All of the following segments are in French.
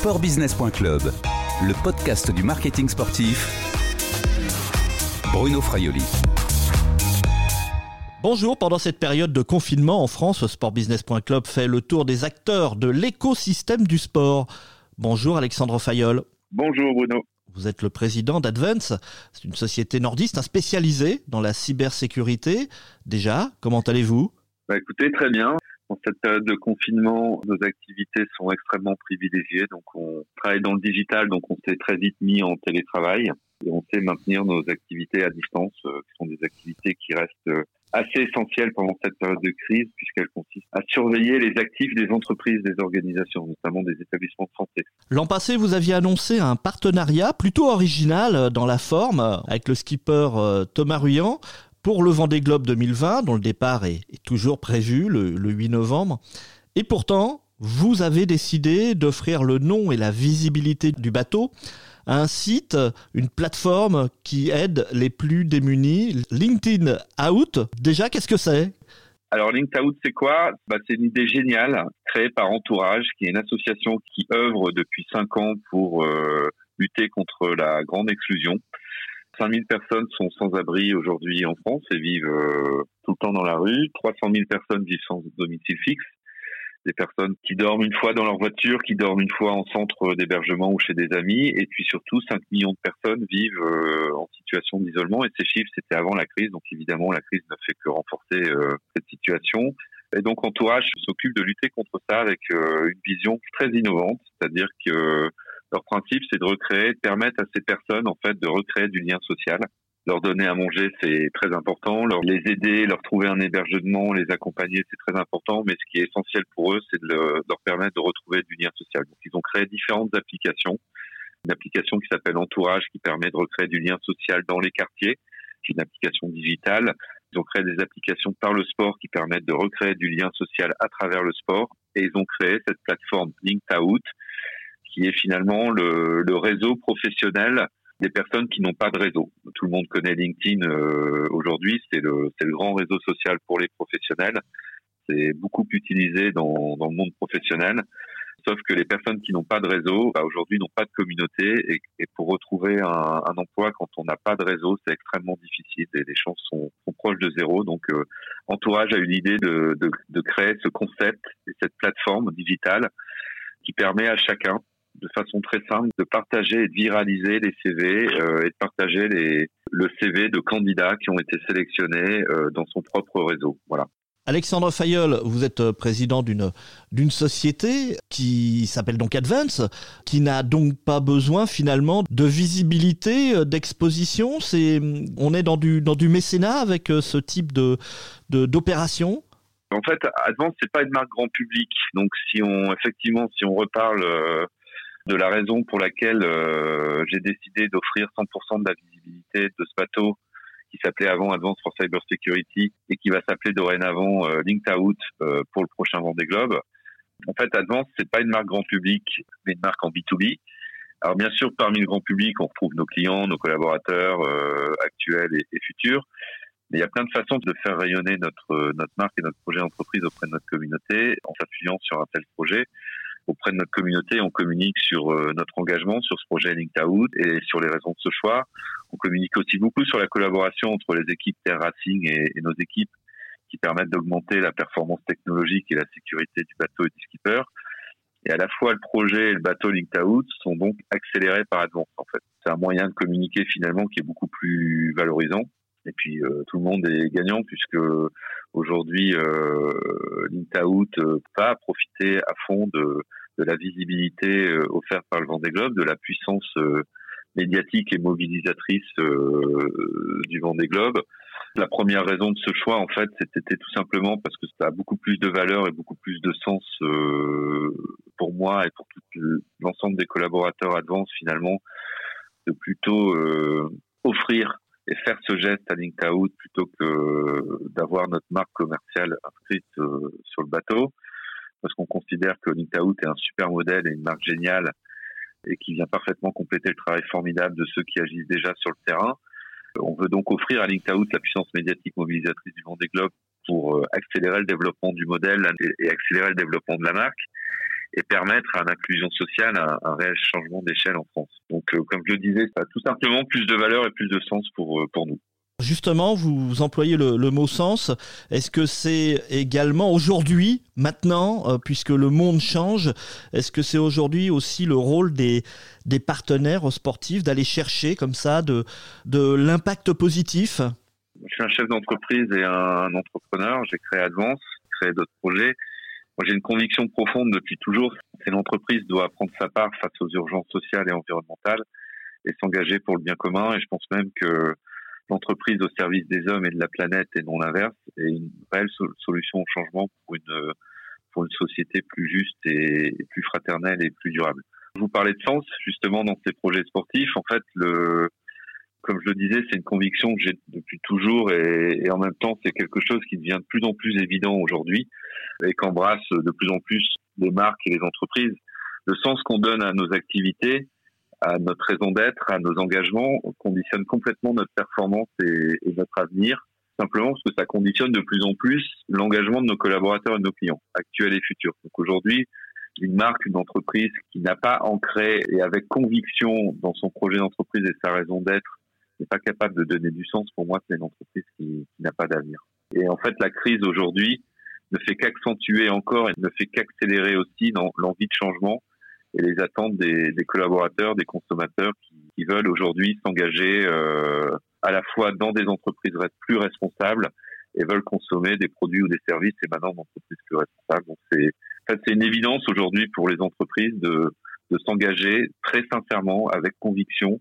Sportbusiness.club, le podcast du marketing sportif. Bruno Fraioli. Bonjour, pendant cette période de confinement en France, Sportbusiness.club fait le tour des acteurs de l'écosystème du sport. Bonjour Alexandre Fayol. Bonjour Bruno. Vous êtes le président d'Advance, c'est une société nordiste spécialisée dans la cybersécurité. Déjà, comment allez-vous? Bah Écoutez, très bien. Dans cette période de confinement, nos activités sont extrêmement privilégiées. Donc, on travaille dans le digital, donc on s'est très vite mis en télétravail et on sait maintenir nos activités à distance, euh, qui sont des activités qui restent euh, assez essentielles pendant cette période de crise, puisqu'elles consistent à surveiller les actifs des entreprises, des organisations, notamment des établissements de santé. L'an passé, vous aviez annoncé un partenariat plutôt original dans la forme avec le skipper euh, Thomas Ruyant pour le Vendée Globe 2020, dont le départ est, toujours prévu le, 8 novembre. Et pourtant, vous avez décidé d'offrir le nom et la visibilité du bateau à un site, une plateforme qui aide les plus démunis, LinkedIn Out. Déjà, qu'est-ce que c'est? Alors LinkedIn Out, c'est quoi? Bah, C'est une idée géniale créée par Entourage, qui est une association qui œuvre depuis cinq ans pour euh, lutter contre la grande exclusion. 5000 personnes sont sans abri aujourd'hui en France et vivent euh, tout le temps dans la rue. 300 000 personnes vivent sans domicile fixe. Des personnes qui dorment une fois dans leur voiture, qui dorment une fois en centre d'hébergement ou chez des amis. Et puis surtout, 5 millions de personnes vivent euh, en situation d'isolement. Et ces chiffres, c'était avant la crise. Donc évidemment, la crise ne fait que renforcer euh, cette situation. Et donc Entourage s'occupe de lutter contre ça avec une vision très innovante. C'est-à-dire que leur principe, c'est de recréer, de permettre à ces personnes, en fait, de recréer du lien social. Leur donner à manger, c'est très important. Leur, les aider, leur trouver un hébergement, les accompagner, c'est très important. Mais ce qui est essentiel pour eux, c'est de, leur permettre de retrouver du lien social. Donc, ils ont créé différentes applications. Une application qui s'appelle Entourage, qui permet de recréer du lien social dans les quartiers. C'est une application digitale. Ils ont créé des applications par le sport qui permettent de recréer du lien social à travers le sport. Et ils ont créé cette plateforme Linked Out, qui est finalement le, le, réseau professionnel des personnes qui n'ont pas de réseau. Tout le monde connaît LinkedIn euh, aujourd'hui, c'est le, le grand réseau social pour les professionnels. C'est beaucoup utilisé dans, dans le monde professionnel. Sauf que les personnes qui n'ont pas de réseau, bah, aujourd'hui, n'ont pas de communauté. Et, et pour retrouver un, un, emploi quand on n'a pas de réseau, c'est extrêmement difficile et les chances sont, sont proches de zéro. Donc, euh, Entourage a eu l'idée de, de, de, créer ce concept et cette plateforme digitale qui permet à chacun de façon très simple de partager et de viraliser les CV euh, et de partager les, le CV de candidats qui ont été sélectionnés euh, dans son propre réseau. Voilà. Alexandre Fayol, vous êtes euh, président d'une d'une société qui s'appelle donc Advance, qui n'a donc pas besoin finalement de visibilité, d'exposition. C'est on est dans du dans du mécénat avec ce type de d'opération? En fait, Advance c'est pas une marque grand public, donc si on effectivement si on reparle de la raison pour laquelle euh, j'ai décidé d'offrir 100% de la visibilité de ce bateau qui s'appelait avant Advance for Cyber Security et qui va s'appeler dorénavant euh, Linked Out euh, pour le prochain Vendée Globe. En fait, Advance, c'est pas une marque grand public, mais une marque en B2B. Alors bien sûr, parmi le grand public, on retrouve nos clients, nos collaborateurs euh, actuels et, futurs, mais il y a plein de façons de faire rayonner notre notre marque et notre projet d'entreprise auprès de notre communauté en s'appuyant sur un tel projet auprès de notre communauté, on communique sur euh, notre engagement sur ce projet Linked Out et sur les raisons de ce choix. On communique aussi beaucoup sur la collaboration entre les équipes Terre Racing et, nos équipes qui permettent d'augmenter la performance technologique et la sécurité du bateau et du skipper. Et à la fois, le projet et le bateau Linked Out sont donc accélérés par Advance, en fait. C'est un moyen de communiquer finalement qui est beaucoup plus valorisant. Et puis, euh, tout le monde est gagnant puisque aujourd'hui, euh, Linked Out euh, va profiter à fond de, de la visibilité euh, offerte par le Vendée Globe, de la puissance euh, médiatique et mobilisatrice euh, du Vendée Globe. La première raison de ce choix, en fait, c'était tout simplement parce que ça a beaucoup plus de valeur et beaucoup plus de sens pour moi et pour tout l'ensemble des collaborateurs Advance, finalement, de plutôt offrir et faire ce geste à Linked plutôt que d'avoir notre marque commerciale inscrite sur le bateau parce qu'on considère que Out est un super modèle et une marque géniale et qui vient parfaitement compléter le travail formidable de ceux qui agissent déjà sur le terrain. On veut donc offrir à Out la puissance médiatique mobilisatrice du Vendée Globe pour euh, accélérer le développement du modèle et accélérer le développement de la marque. et permettre à l'inclusion sociale un, réel changement d'échelle en France. Donc, comme je le disais, ça a tout simplement plus de valeur et plus de sens pour, pour nous. Justement, vous employez le, mot sens. Est-ce que c'est également aujourd'hui, maintenant, euh, puisque le monde change, est-ce que c'est aujourd'hui aussi le rôle des, des partenaires sportifs d'aller chercher comme ça de, de l'impact positif? Je suis un chef d'entreprise et un, entrepreneur. J'ai créé Advance, créé d'autres projets. Moi, j'ai une conviction profonde depuis toujours. C'est l'entreprise doit prendre sa part face aux urgences sociales et environnementales et s'engager pour le bien commun. Et je pense même que l'entreprise au service des hommes et de la planète et non l'inverse est une réelle solution au changement pour une pour une société plus juste et, plus fraternelle et plus durable. Vous parlez de sens justement dans ces projets sportifs. En fait, le comme je le disais, c'est une conviction que j'ai depuis toujours et, et, en même temps, c'est quelque chose qui devient de plus en plus évident aujourd'hui et qu'embrasse de plus en plus les marques et les entreprises. Le sens qu'on donne à nos activités, à notre raison d'être, à nos engagements, conditionne complètement notre performance et, notre avenir, simplement parce que ça conditionne de plus en plus l'engagement de nos collaborateurs et de nos clients, actuels et futurs. Donc aujourd'hui, une marque, une entreprise qui n'a pas ancré et avec conviction dans son projet d'entreprise et sa raison d'être, n'est pas capable de donner du sens, pour moi, c'est une entreprise qui, qui n'a pas d'avenir. Et en fait, la crise aujourd'hui ne fait qu'accentuer encore et ne fait qu'accélérer aussi dans l'envie de changement et les attentes des, des collaborateurs, des consommateurs qui, qui veulent aujourd'hui s'engager euh, à la fois dans des entreprises plus responsables et veulent consommer des produits ou des services et maintenant d'entreprises plus responsables. Donc c'est en fait, c'est une évidence aujourd'hui pour les entreprises de, de s'engager très sincèrement, avec conviction,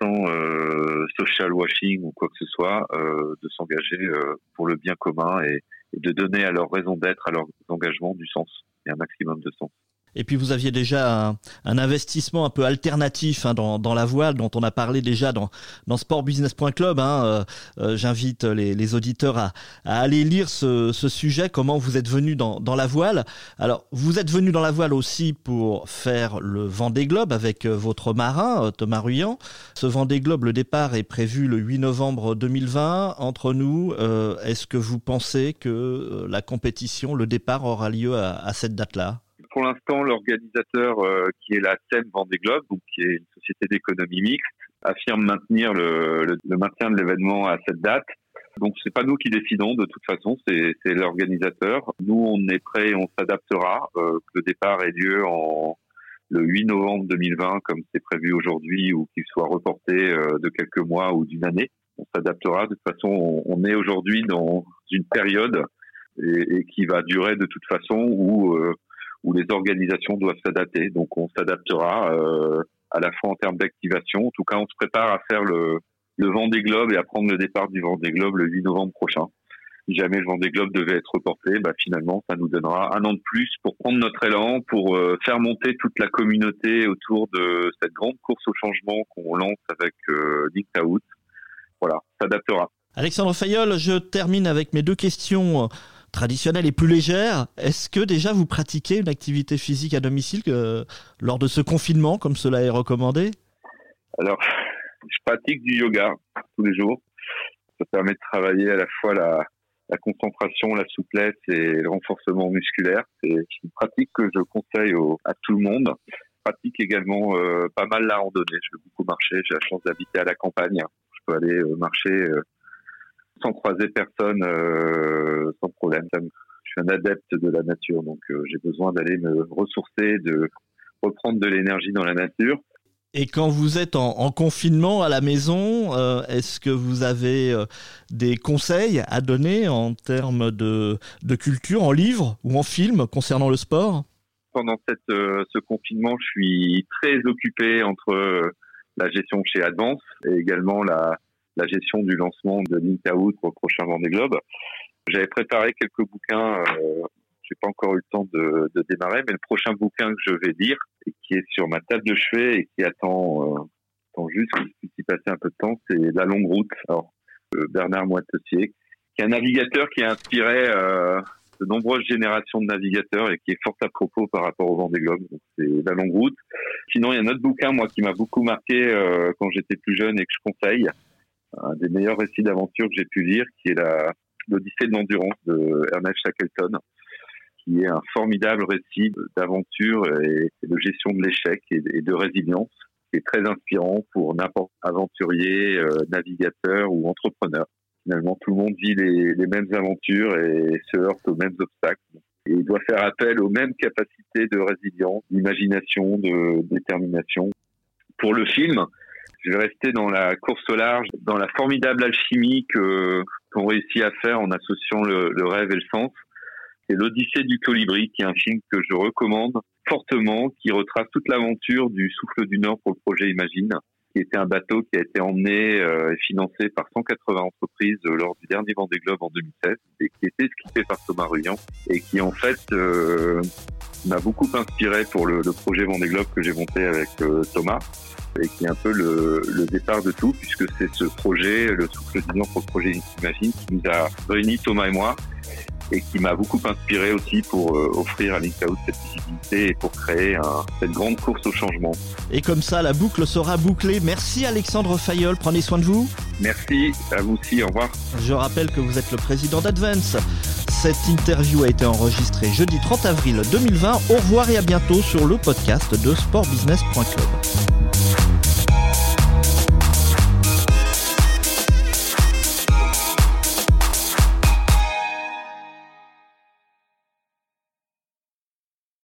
sans euh, social washing ou quoi que ce soit, euh, de s'engager euh, pour le bien commun et, et de donner à leur raison d'être, à leurs engagements du sens et un maximum de sens. Et puis vous aviez déjà un, investissement un peu alternatif hein, dans, dans, la voile dont on a parlé déjà dans, dans sportbusiness.club. Hein, euh, euh, J'invite les, les, auditeurs à, à, aller lire ce, ce, sujet, comment vous êtes venu dans, dans, la voile. Alors vous êtes venu dans la voile aussi pour faire le Vendée Globe avec euh, votre marin Thomas Ruyant. Ce Vendée Globe, le départ est prévu le 8 novembre 2020. Entre nous, euh, est-ce que vous pensez que la compétition, le départ aura lieu à, à cette date-là? Pour l'instant, l'organisateur euh, qui est la SEM Vendée Globe, donc qui est une société d'économie mixte, affirme maintenir le, le, le maintien de l'événement à cette date. Donc c'est pas nous qui décidons de toute façon, c'est l'organisateur. Nous on est prêt, on s'adaptera. Euh, que le départ ait lieu en le 8 novembre 2020 comme c'est prévu aujourd'hui ou qu'il soit reporté euh, de quelques mois ou d'une année. On s'adaptera. De toute façon, on, on est aujourd'hui dans une période et, et, qui va durer de toute façon où euh, où les organisations doivent s'adapter. Donc on s'adaptera euh, à la fois en termes d'activation. En tout cas, on se prépare à faire le, le Vendée Globe et à prendre le départ du Vendée Globe le 8 novembre prochain. Si jamais le Vendée Globe devait être reporté, bah, finalement, ça nous donnera un an de plus pour prendre notre élan, pour euh, faire monter toute la communauté autour de cette grande course au changement qu'on lance avec euh, Out. Voilà, s'adaptera. Alexandre Fayol, je termine avec mes deux questions traditionnelle et plus légère. Est-ce que déjà vous pratiquez une activité physique à domicile lors de ce confinement, comme cela est recommandé? Alors, je pratique du yoga tous les jours. Ça permet de travailler à la fois la, concentration, la souplesse et le renforcement musculaire. C'est une pratique que je conseille à tout le monde. Je pratique également euh, pas mal la randonnée. Je vais beaucoup marcher. J'ai la chance d'habiter à la campagne. Je peux aller euh, marcher euh, sans croiser personne, euh, sans problème. Je suis un adepte de la nature, donc euh, j'ai besoin d'aller me ressourcer, de reprendre de l'énergie dans la nature. Et quand vous êtes en, en confinement à la maison, euh, est-ce que vous avez des conseils à donner en termes de, de, culture, en livre ou en film concernant le sport? Pendant cette, ce confinement, je suis très occupé entre la gestion chez Advance et également la, la gestion du lancement de Link Out pour le prochain Vendée Globe. J'avais préparé quelques bouquins, euh, j'ai pas encore eu le temps de, démarrer, mais le prochain bouquin que je vais lire et qui est sur ma table de chevet et qui attend, euh, attend juste qu'il puisse y passer un peu de temps, c'est La Longue Route. Alors, euh, Bernard Moitessier, qui est un navigateur qui a inspiré euh, de nombreuses générations de navigateurs et qui est fort à propos par rapport au Vendée Globe. C'est La Longue Route. Sinon, il y a un autre bouquin, moi, qui m'a beaucoup marqué euh, quand j'étais plus jeune et que je conseille un des meilleurs récits d'aventure que j'ai pu lire, qui est l'Odyssée de l'endurance de Ernest Shackleton, qui est un formidable récit d'aventure et de gestion de l'échec et de résilience qui est très inspirant pour n'importe aventurier, euh, navigateur ou entrepreneur. Finalement, tout le monde vit les, les mêmes aventures et se heurte aux mêmes obstacles. Et il doit faire appel aux mêmes capacités de résilience, d'imagination, de détermination. Pour le film, je vais rester dans la course au large, dans la formidable alchimie qu'on réussit à faire en associant le, le rêve et le sens. C'est l'Odyssée du colibri, qui est un film que je recommande fortement, qui retrace toute l'aventure du Souffle du Nord pour le projet Imagine, qui était un bateau qui a été emmené euh, et financé par 180 entreprises euh, lors du dernier Vendée Globe en 2016 et qui était skippé par Thomas Ruyant et qui en fait euh, m'a beaucoup inspiré pour le, projet Vendée Globe que j'ai monté avec Thomas et qui est un peu le, départ de tout puisque c'est ce projet, le Souffle Nord pour le projet Imagine, qui nous a réunis Thomas et moi et qui m'a beaucoup inspiré aussi pour euh, offrir à l'INCAO cette visibilité et pour créer un, cette grande course au changement. Et comme ça, la boucle sera bouclée. Merci Alexandre Fayol, prenez soin de vous. Merci, à vous aussi, au revoir. Je rappelle que vous êtes le président d'Advance. Cette interview a été enregistrée jeudi 30 avril 2020. Au revoir et à bientôt sur le podcast de sportbusiness.club.